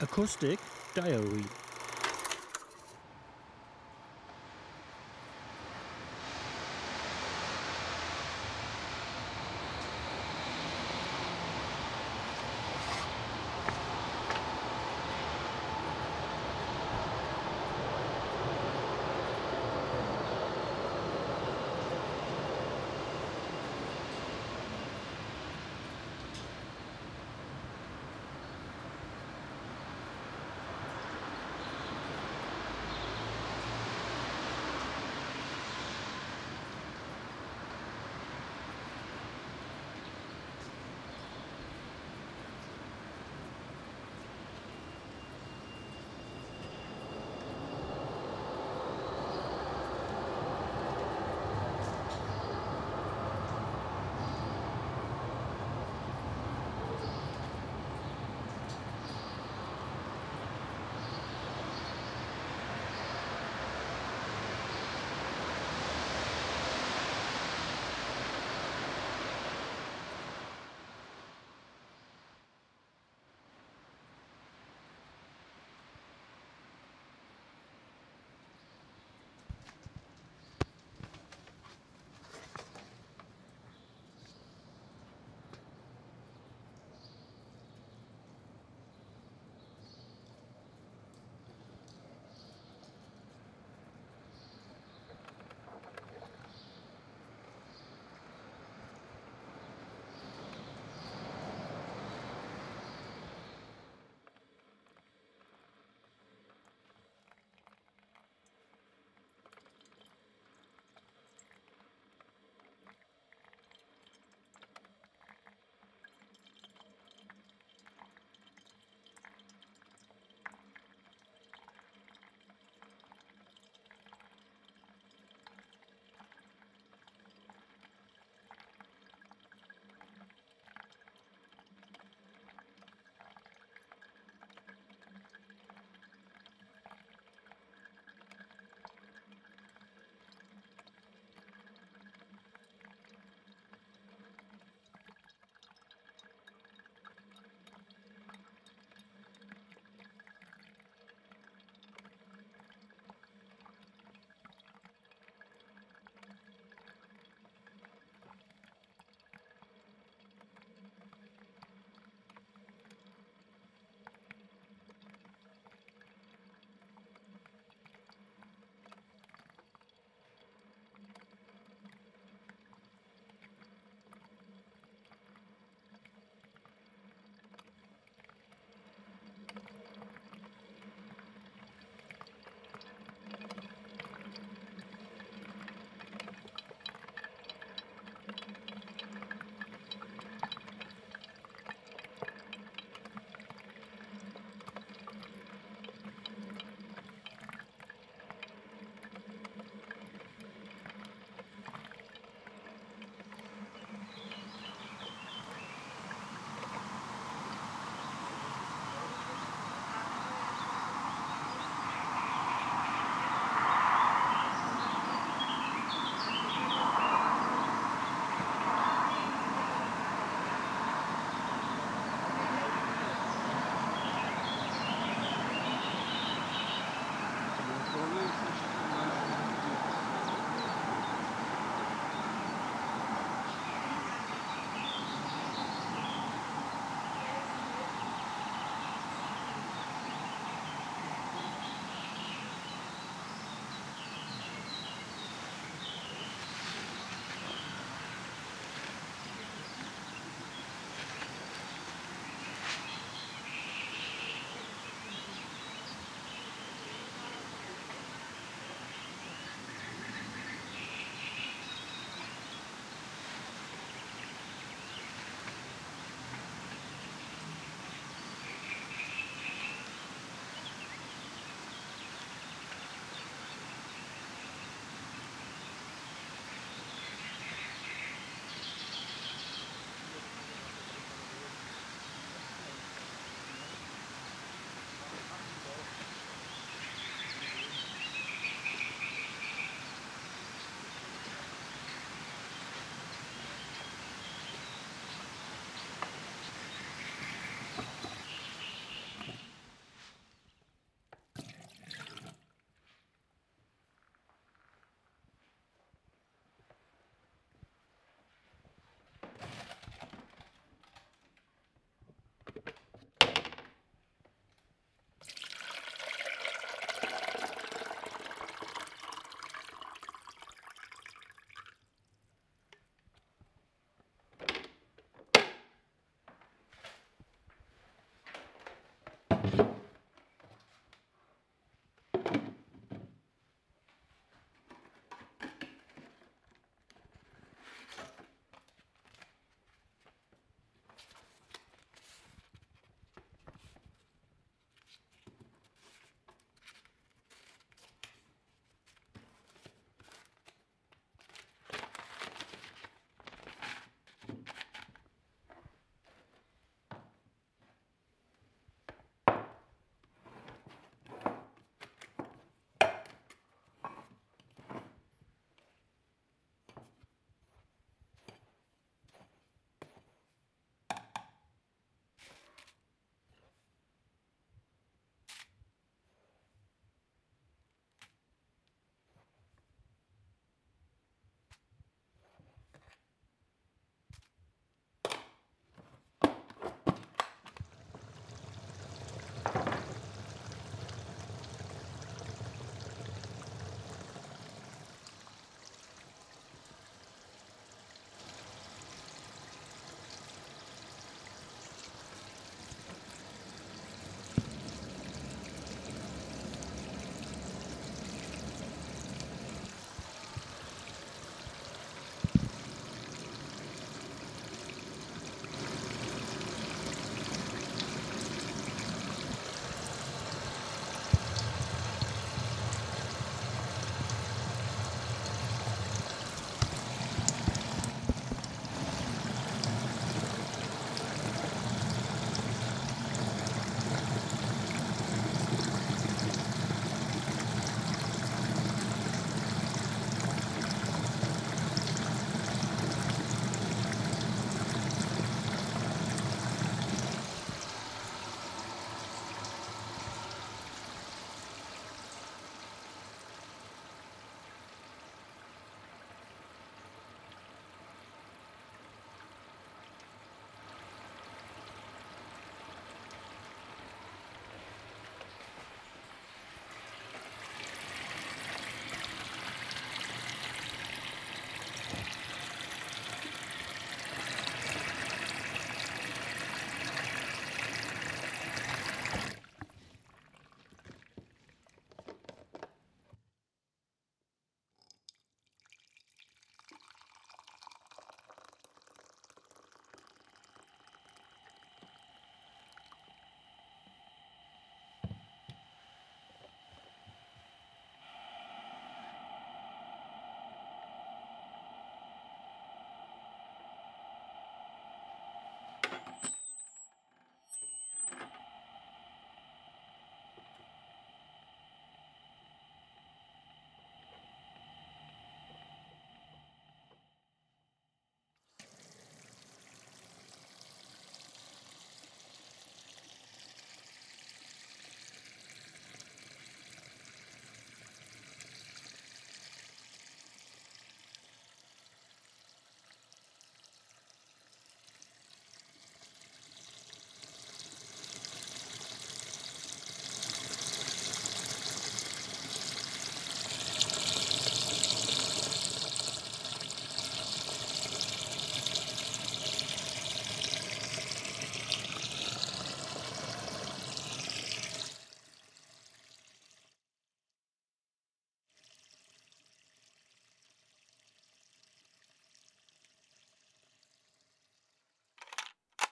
Acoustic Diary.